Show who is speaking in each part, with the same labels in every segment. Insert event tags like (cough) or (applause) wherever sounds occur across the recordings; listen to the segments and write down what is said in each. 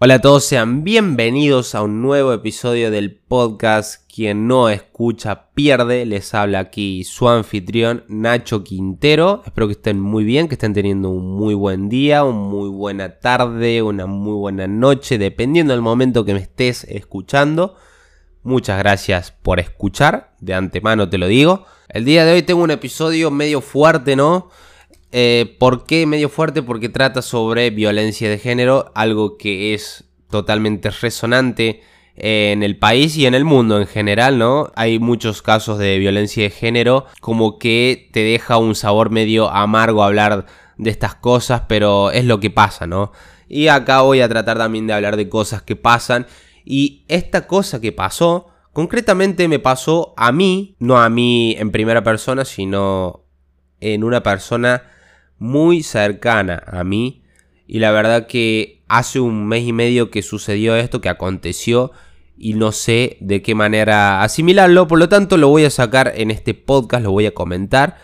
Speaker 1: Hola a todos, sean bienvenidos a un nuevo episodio del podcast Quien no escucha pierde. Les habla aquí su anfitrión Nacho Quintero. Espero que estén muy bien, que estén teniendo un muy buen día, una muy buena tarde, una muy buena noche, dependiendo del momento que me estés escuchando. Muchas gracias por escuchar, de antemano te lo digo. El día de hoy tengo un episodio medio fuerte, ¿no? Eh, ¿Por qué medio fuerte? Porque trata sobre violencia de género, algo que es totalmente resonante en el país y en el mundo en general, ¿no? Hay muchos casos de violencia de género como que te deja un sabor medio amargo hablar de estas cosas, pero es lo que pasa, ¿no? Y acá voy a tratar también de hablar de cosas que pasan y esta cosa que pasó, concretamente me pasó a mí, no a mí en primera persona, sino en una persona muy cercana a mí. Y la verdad que hace un mes y medio que sucedió esto, que aconteció, y no sé de qué manera asimilarlo. Por lo tanto, lo voy a sacar en este podcast, lo voy a comentar.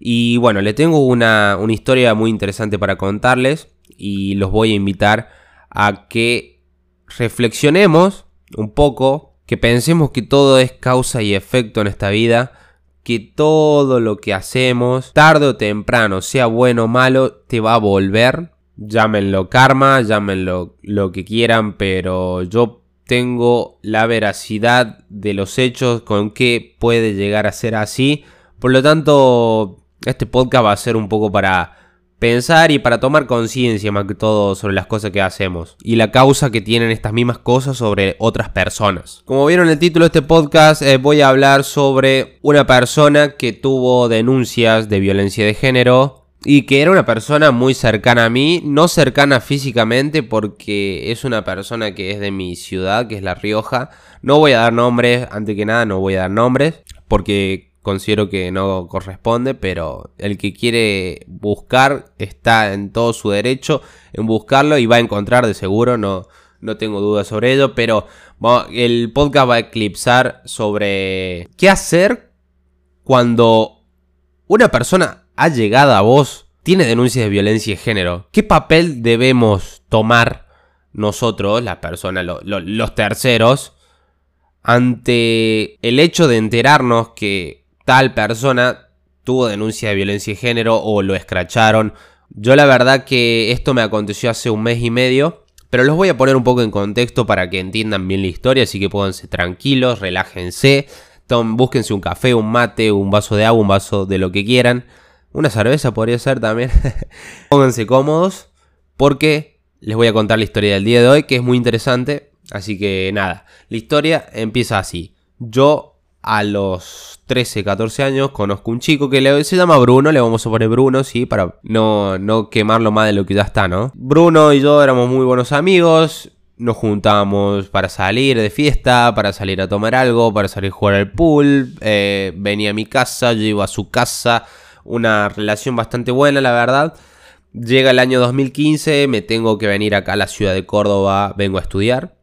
Speaker 1: Y bueno, le tengo una, una historia muy interesante para contarles. Y los voy a invitar a que reflexionemos un poco, que pensemos que todo es causa y efecto en esta vida que todo lo que hacemos, tarde o temprano, sea bueno o malo, te va a volver. Llámenlo karma, llámenlo lo que quieran, pero yo tengo la veracidad de los hechos con que puede llegar a ser así. Por lo tanto, este podcast va a ser un poco para pensar y para tomar conciencia más que todo sobre las cosas que hacemos y la causa que tienen estas mismas cosas sobre otras personas. Como vieron el título de este podcast, eh, voy a hablar sobre una persona que tuvo denuncias de violencia de género y que era una persona muy cercana a mí, no cercana físicamente porque es una persona que es de mi ciudad, que es La Rioja. No voy a dar nombres, antes que nada no voy a dar nombres porque considero que no corresponde, pero el que quiere buscar está en todo su derecho en buscarlo y va a encontrar de seguro, no, no tengo dudas sobre ello, pero el podcast va a eclipsar sobre qué hacer cuando una persona ha llegado a vos, tiene denuncias de violencia de género. ¿Qué papel debemos tomar nosotros, las personas, los terceros, ante el hecho de enterarnos que tal persona tuvo denuncia de violencia de género o lo escracharon. Yo la verdad que esto me aconteció hace un mes y medio, pero los voy a poner un poco en contexto para que entiendan bien la historia, así que pónganse tranquilos, relájense, búsquense un café, un mate, un vaso de agua, un vaso de lo que quieran. Una cerveza podría ser también. (laughs) pónganse cómodos porque les voy a contar la historia del día de hoy, que es muy interesante. Así que nada, la historia empieza así. Yo a los 13, 14 años conozco un chico que se llama Bruno, le vamos a poner Bruno, sí, para no, no quemarlo más de lo que ya está, ¿no? Bruno y yo éramos muy buenos amigos, nos juntábamos para salir de fiesta, para salir a tomar algo, para salir a jugar al pool, eh, venía a mi casa, yo iba a su casa, una relación bastante buena, la verdad. Llega el año 2015, me tengo que venir acá a la ciudad de Córdoba, vengo a estudiar,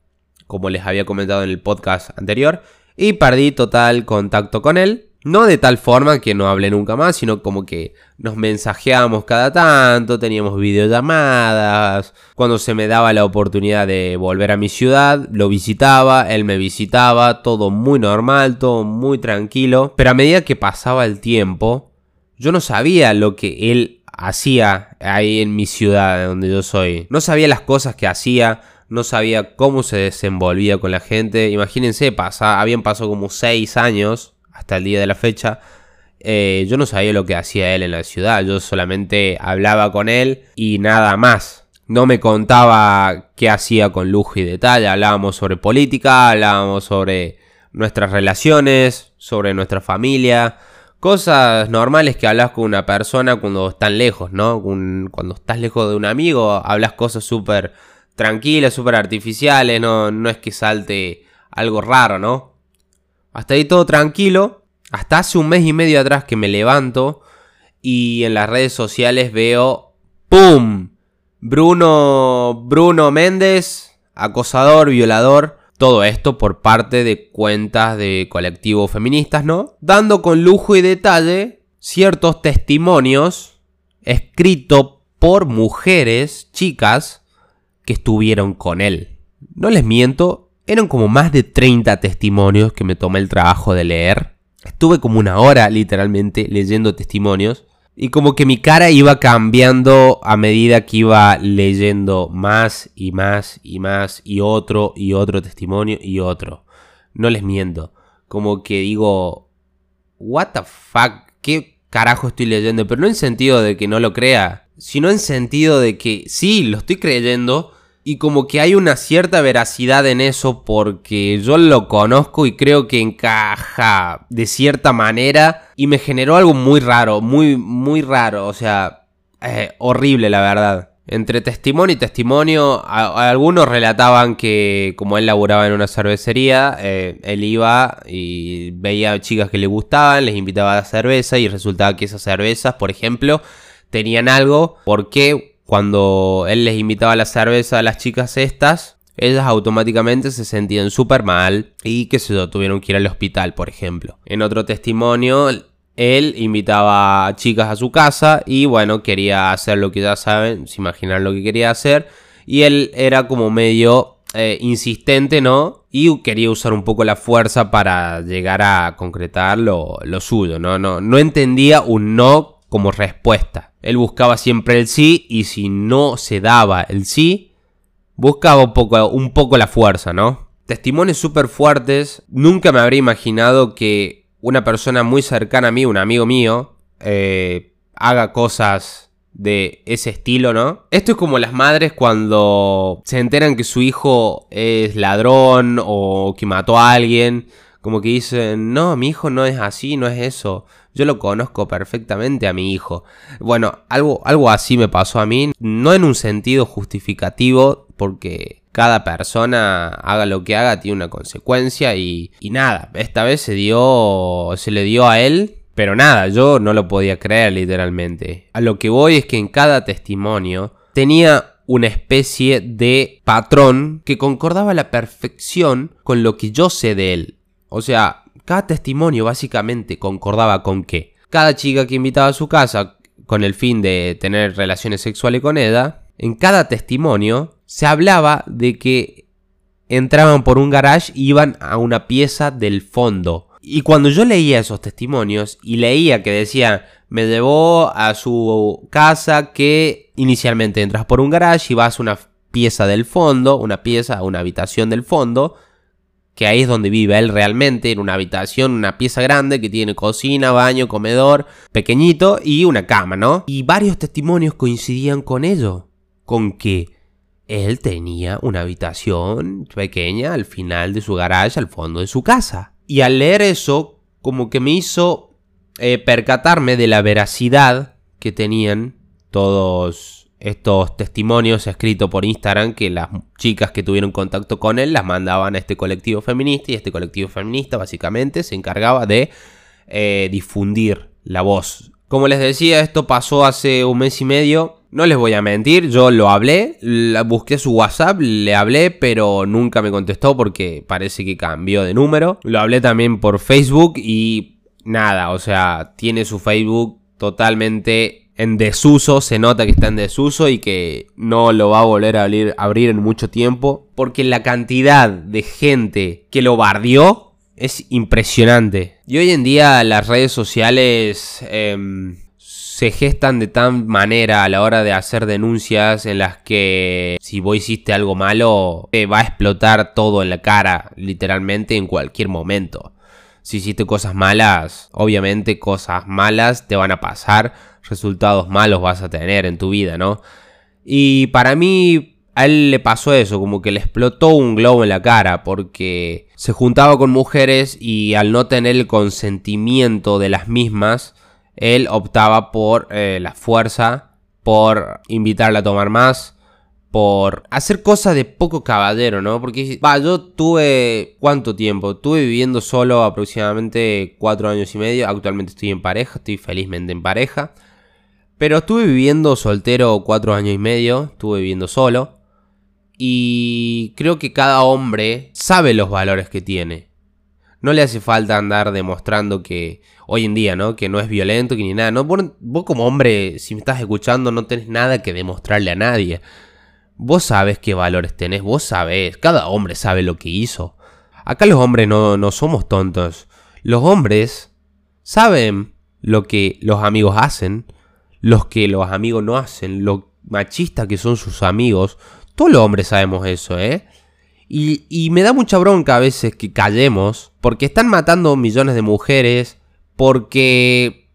Speaker 1: como les había comentado en el podcast anterior y perdí total contacto con él. No de tal forma que no hablé nunca más, sino como que nos mensajeábamos cada tanto, teníamos videollamadas. Cuando se me daba la oportunidad de volver a mi ciudad, lo visitaba, él me visitaba, todo muy normal, todo muy tranquilo. Pero a medida que pasaba el tiempo, yo no sabía lo que él hacía ahí en mi ciudad, donde yo soy. No sabía las cosas que hacía, no sabía cómo se desenvolvía con la gente. Imagínense, pasa, habían pasado como 6 años hasta el día de la fecha. Eh, yo no sabía lo que hacía él en la ciudad, yo solamente hablaba con él y nada más. No me contaba qué hacía con lujo y detalle, hablábamos sobre política, hablábamos sobre nuestras relaciones, sobre nuestra familia, cosas normales que hablas con una persona cuando están lejos, ¿no? Cuando estás lejos de un amigo, hablas cosas súper tranquilas, súper artificiales, no, no es que salte algo raro, ¿no? Hasta ahí todo tranquilo. Hasta hace un mes y medio atrás que me levanto y en las redes sociales veo ¡Pum! Bruno, Bruno Méndez, acosador, violador. Todo esto por parte de cuentas de colectivos feministas, ¿no? Dando con lujo y detalle ciertos testimonios escritos por mujeres, chicas, que estuvieron con él. no les miento, eran como más de 30 testimonios que me tomé el trabajo de leer. Estuve como una hora literalmente leyendo testimonios. Y como que mi cara iba cambiando a medida que iba leyendo más y más y más y otro y otro testimonio y otro. No les miento. Como que digo, what the fuck, ¿qué carajo estoy leyendo? Pero no en sentido de que no lo crea, sino en sentido de que sí, lo estoy creyendo, y como que hay una cierta veracidad en eso porque yo lo conozco y creo que encaja de cierta manera y me generó algo muy raro, muy, muy raro, o sea, eh, horrible la verdad. Entre testimonio y testimonio, algunos relataban que como él laburaba en una cervecería, eh, él iba y veía chicas que le gustaban, les invitaba a cerveza y resultaba que esas cervezas, por ejemplo, tenían algo porque cuando él les invitaba la cerveza a las chicas estas, ellas automáticamente se sentían súper mal y que se tuvieron que ir al hospital, por ejemplo. En otro testimonio, él invitaba a chicas a su casa y bueno, quería hacer lo que ya saben, se imaginan lo que quería hacer. Y él era como medio eh, insistente, ¿no? Y quería usar un poco la fuerza para llegar a concretar lo, lo suyo, ¿no? No, no entendía un no como respuesta. Él buscaba siempre el sí y si no se daba el sí, buscaba un poco, un poco la fuerza, ¿no? Testimonios súper fuertes. Nunca me habría imaginado que una persona muy cercana a mí, un amigo mío, eh, haga cosas de ese estilo, ¿no? Esto es como las madres cuando se enteran que su hijo es ladrón o que mató a alguien. Como que dicen, no, mi hijo no es así, no es eso. Yo lo conozco perfectamente a mi hijo. Bueno, algo, algo así me pasó a mí, no en un sentido justificativo, porque cada persona haga lo que haga tiene una consecuencia y, y nada, esta vez se dio, se le dio a él pero nada, yo no lo podía creer literalmente. A lo que voy es que en cada testimonio tenía una especie de patrón que concordaba a la perfección con lo que yo sé de él. O sea, cada testimonio básicamente concordaba con que cada chica que invitaba a su casa con el fin de tener relaciones sexuales con ella, en cada testimonio se hablaba de que entraban por un garage y iban a una pieza del fondo. Y cuando yo leía esos testimonios y leía que decía, me llevó a su casa que inicialmente entras por un garage y vas a una pieza del fondo, una pieza, una habitación del fondo, que ahí es donde vive él realmente, en una habitación, una pieza grande que tiene cocina, baño, comedor, pequeñito y una cama, ¿no? Y varios testimonios coincidían con ello, con que él tenía una habitación pequeña al final de su garage, al fondo de su casa. Y al leer eso, como que me hizo eh, percatarme de la veracidad que tenían todos estos testimonios escritos por Instagram que las chicas que tuvieron contacto con él las mandaban a este colectivo feminista y este colectivo feminista básicamente se encargaba de eh, difundir la voz. Como les decía, esto pasó hace un mes y medio. No les voy a mentir, yo lo hablé, busqué su WhatsApp, le hablé, pero nunca me contestó porque parece que cambió de número. Lo hablé también por Facebook y nada, o sea, tiene su Facebook totalmente en desuso, se nota que está en desuso y que no lo va a volver a abrir, en mucho tiempo, porque la cantidad de gente que lo bardió es impresionante. Y hoy en día las redes sociales em, se gestan de tal manera a la hora de hacer denuncias en las que si vos hiciste algo malo, te va a explotar todo en la cara, literalmente en cualquier momento. Si hiciste cosas malas, obviamente cosas malas te van a pasar resultados malos vas a tener en tu vida, ¿no? Y para mí a él le pasó eso, como que le explotó un globo en la cara porque se juntaba con mujeres y al no tener el consentimiento de las mismas, él optaba por eh, la fuerza, por invitarla a tomar más, por hacer cosas de poco caballero, ¿no? Porque, va, yo tuve, ¿cuánto tiempo? Tuve viviendo solo aproximadamente cuatro años y medio, actualmente estoy en pareja, estoy felizmente en pareja. Pero estuve viviendo soltero cuatro años y medio, estuve viviendo solo. Y creo que cada hombre sabe los valores que tiene. No le hace falta andar demostrando que hoy en día, ¿no? Que no es violento, que ni nada. ¿no? Vos, como hombre, si me estás escuchando, no tenés nada que demostrarle a nadie. Vos sabes qué valores tenés, vos sabés, cada hombre sabe lo que hizo. Acá los hombres no, no somos tontos. Los hombres saben lo que los amigos hacen, los que los amigos no hacen, lo machistas que son sus amigos. Todos los hombres sabemos eso, ¿eh? Y, y me da mucha bronca a veces que callemos, porque están matando millones de mujeres, porque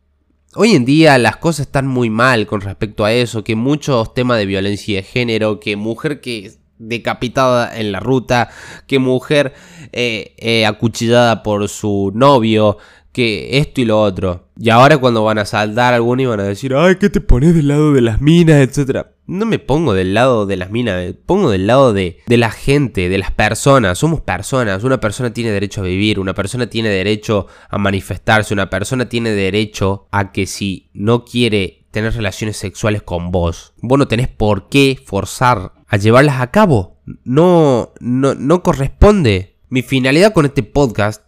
Speaker 1: hoy en día las cosas están muy mal con respecto a eso, que muchos temas de violencia de género, que mujer que decapitada en la ruta, que mujer eh, eh, acuchillada por su novio, que esto y lo otro. Y ahora cuando van a saltar alguno y van a decir, ay, ¿qué te pones del lado de las minas, etcétera? No me pongo del lado de las minas, pongo del lado de, de la gente, de las personas. Somos personas, una persona tiene derecho a vivir, una persona tiene derecho a manifestarse, una persona tiene derecho a que si no quiere tener relaciones sexuales con vos, vos no tenés por qué forzar a llevarlas a cabo. No, no, no corresponde. Mi finalidad con este podcast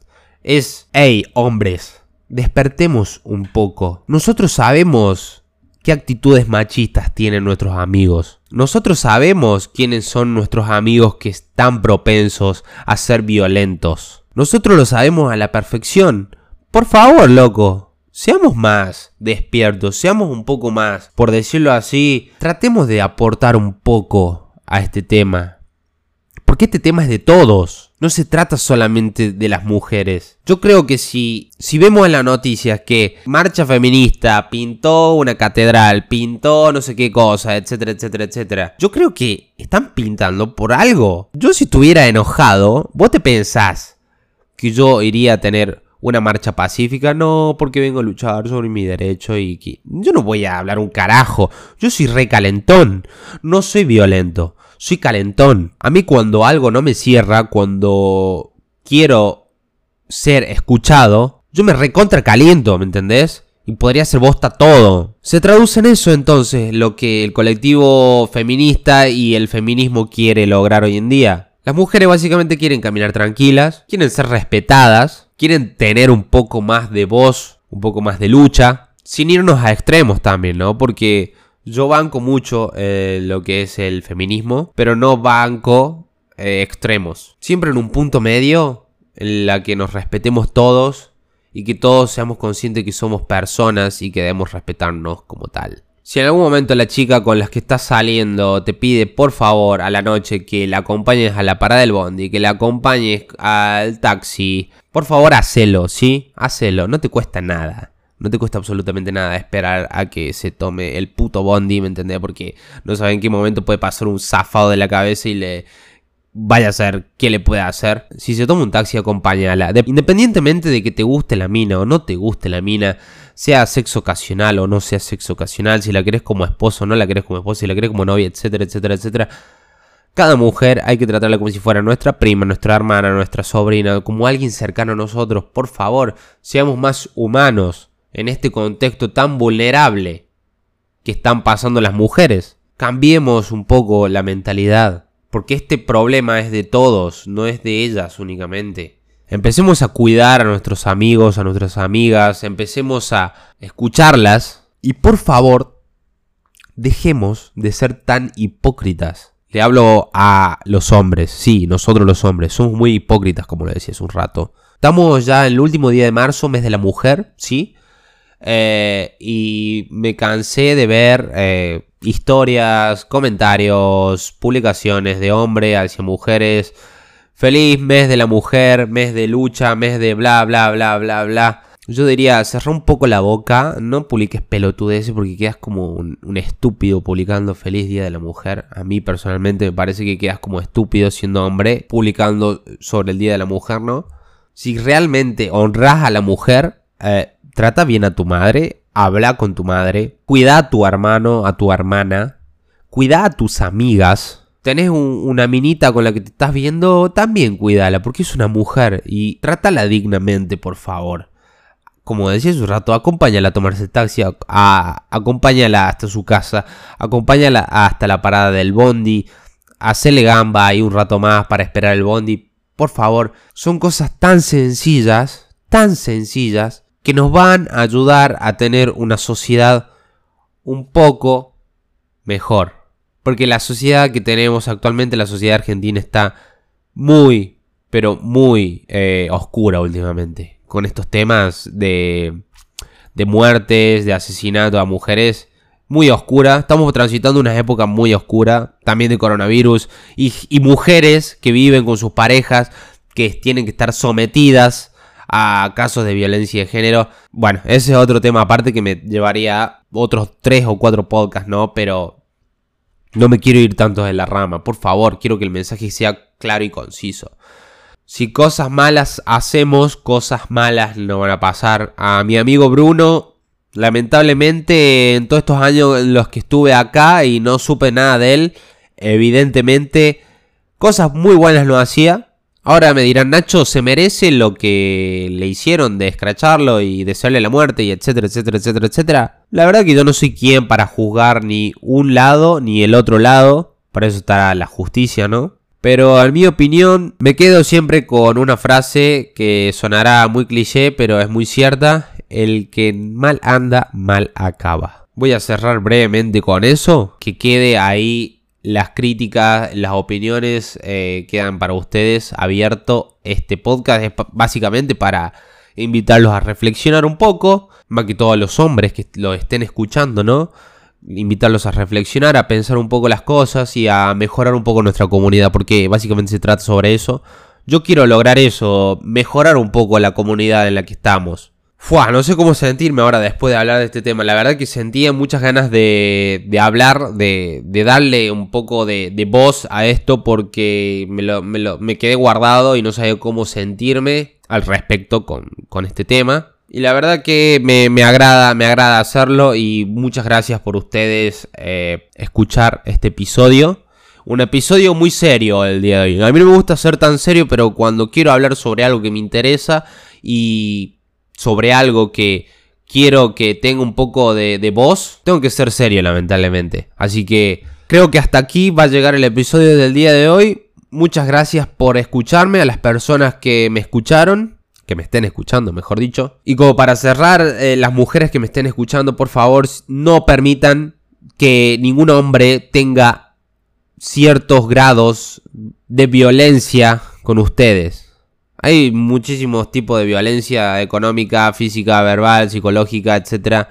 Speaker 1: es, hey, hombres, despertemos un poco. Nosotros sabemos qué actitudes machistas tienen nuestros amigos. Nosotros sabemos quiénes son nuestros amigos que están propensos a ser violentos. Nosotros lo sabemos a la perfección. Por favor, loco, seamos más despiertos, seamos un poco más, por decirlo así, tratemos de aportar un poco a este tema. Porque este tema es de todos. No se trata solamente de las mujeres. Yo creo que si, si vemos en las noticias que marcha feminista pintó una catedral, pintó no sé qué cosa, etcétera, etcétera, etcétera. Yo creo que están pintando por algo. Yo si estuviera enojado, vos te pensás que yo iría a tener una marcha pacífica, no, porque vengo a luchar sobre mi derecho y que yo no voy a hablar un carajo. Yo soy recalentón, no soy violento soy calentón. A mí cuando algo no me cierra, cuando quiero ser escuchado, yo me recontra caliento, ¿me entendés? Y podría ser bosta todo. Se traduce en eso entonces lo que el colectivo feminista y el feminismo quiere lograr hoy en día. Las mujeres básicamente quieren caminar tranquilas, quieren ser respetadas, quieren tener un poco más de voz, un poco más de lucha, sin irnos a extremos también, ¿no? Porque yo banco mucho eh, lo que es el feminismo, pero no banco eh, extremos. Siempre en un punto medio en la que nos respetemos todos y que todos seamos conscientes que somos personas y que debemos respetarnos como tal. Si en algún momento la chica con la que estás saliendo te pide por favor a la noche que la acompañes a la parada del bondi, que la acompañes al taxi, por favor hacelo, ¿sí? Hacelo, no te cuesta nada. No te cuesta absolutamente nada esperar a que se tome el puto bondi, ¿me entendés? Porque no sabes en qué momento puede pasar un zafado de la cabeza y le vaya a ser qué le puede hacer. Si se toma un taxi, acompáñala. independientemente de que te guste la mina o no te guste la mina, sea sexo ocasional o no sea sexo ocasional, si la querés como esposo o no la querés como esposo, si la querés como novia, etcétera, etcétera, etcétera. Cada mujer hay que tratarla como si fuera nuestra prima, nuestra hermana, nuestra sobrina, como alguien cercano a nosotros. Por favor, seamos más humanos en este contexto tan vulnerable que están pasando las mujeres. Cambiemos un poco la mentalidad, porque este problema es de todos, no es de ellas únicamente. Empecemos a cuidar a nuestros amigos, a nuestras amigas, empecemos a escucharlas y por favor, dejemos de ser tan hipócritas. Le hablo a los hombres, sí, nosotros los hombres, somos muy hipócritas como lo decía hace un rato. Estamos ya en el último día de marzo, mes de la mujer, ¿sí? Eh, y me cansé de ver eh, historias, comentarios, publicaciones de hombres hacia mujeres. Feliz mes de la mujer, mes de lucha, mes de bla, bla, bla, bla, bla. Yo diría, cerra un poco la boca, no publiques pelotudeces porque quedas como un, un, estúpido publicando Feliz Día de la Mujer. A mí personalmente me parece que quedas como estúpido siendo hombre publicando sobre el Día de la Mujer, ¿no? Si realmente honras a la mujer, eh, Trata bien a tu madre, habla con tu madre, cuida a tu hermano, a tu hermana, cuida a tus amigas. Tenés una minita con la que te estás viendo, también cuídala, porque es una mujer y trátala dignamente, por favor. Como decía hace un rato, acompáñala a tomarse taxi, acompáñala hasta su casa, acompáñala hasta la parada del bondi, hacele gamba ahí un rato más para esperar el bondi. Por favor, son cosas tan sencillas, tan sencillas, que nos van a ayudar a tener una sociedad un poco mejor. Porque la sociedad que tenemos actualmente, la sociedad argentina, está muy, pero muy eh, oscura últimamente. Con estos temas de, de muertes, de asesinato a mujeres muy oscura. Estamos transitando una época muy oscura, también de coronavirus, y, mujeres que viven con sus parejas, que tienen que estar sometidas a casos de violencia de género. Bueno, ese es otro tema aparte que me llevaría a otros tres o cuatro podcasts, ¿no? Pero no me quiero ir tanto de la rama. Por favor, quiero que el mensaje sea claro y conciso. Si cosas malas hacemos, cosas malas no van a pasar. A mi amigo Bruno Lamentablemente, en todos estos años en los que estuve acá y no supe nada de él, evidentemente cosas muy buenas no hacía. Ahora me dirán, Nacho, ¿se merece lo que le hicieron de escracharlo y desearle la muerte y etcétera, etcétera, etcétera, etcétera? La verdad que yo no soy quien para juzgar ni un lado ni el otro lado. Para eso está la justicia, ¿no? Pero en mi opinión me quedo siempre con una frase que sonará muy cliché, pero es muy cierta el que mal anda, mal acaba. Voy a cerrar brevemente con eso, que quede ahí las críticas, las opiniones eh, quedan para ustedes abierto. Este podcast es básicamente para invitarlos a reflexionar un poco, más que todos los hombres que lo estén escuchando, ¿no? Invitarlos a reflexionar, a pensar un poco las cosas y a mejorar un poco nuestra comunidad, porque básicamente se trata sobre eso. Yo quiero lograr eso, mejorar un poco la comunidad en la que estamos. Fua, no sé cómo sentirme ahora después de hablar de este tema. La verdad que sentía muchas ganas de, de hablar, de, de, darle un poco de, de voz a esto porque me, lo, me, lo, me, quedé guardado y no sabía cómo sentirme al respecto con, con este tema. Y la verdad que me, me, agrada, me agrada hacerlo y muchas gracias por ustedes eh, escuchar este episodio. Un episodio muy serio el día de hoy. A mí no me gusta ser tan serio, pero cuando quiero hablar sobre algo que me interesa y sobre algo que quiero que tenga un poco de, voz, tengo que ser serio lamentablemente. Así que creo que hasta aquí va a llegar el episodio del día de hoy. Muchas gracias por escucharme, a las personas que me escucharon, que me estén escuchando, mejor dicho. Y como para cerrar, eh, las mujeres que me estén escuchando, por favor, no permitan que ningún hombre tenga ciertos grados de violencia con ustedes. Hay muchísimos tipos de violencia económica, física, verbal, psicológica, etc.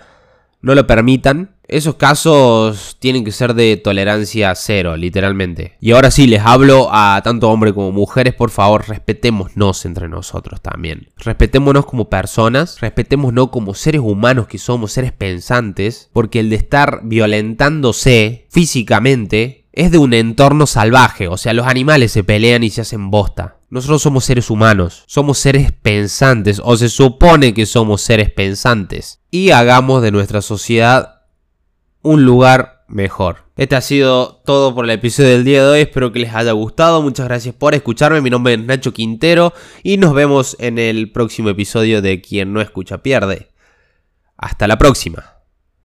Speaker 1: No lo permitan. Esos casos tienen que ser de tolerancia cero, literalmente. Y ahora sí, les hablo a tanto hombres como mujeres, por favor, respetémonos entre nosotros también. Respetémonos como personas, respetémonos como seres humanos que somos, seres pensantes, porque el de estar violentándose físicamente es de un entorno salvaje, o sea, los animales se pelean y se hacen bosta. Nosotros somos seres humanos, somos seres pensantes, o se supone que somos seres pensantes. Y hagamos de nuestra sociedad un lugar mejor. Este ha sido todo por el episodio del día de hoy, espero que les haya gustado, muchas gracias por escucharme, mi nombre es Nacho Quintero y nos vemos en el próximo episodio de Quien no escucha pierde. Hasta la próxima.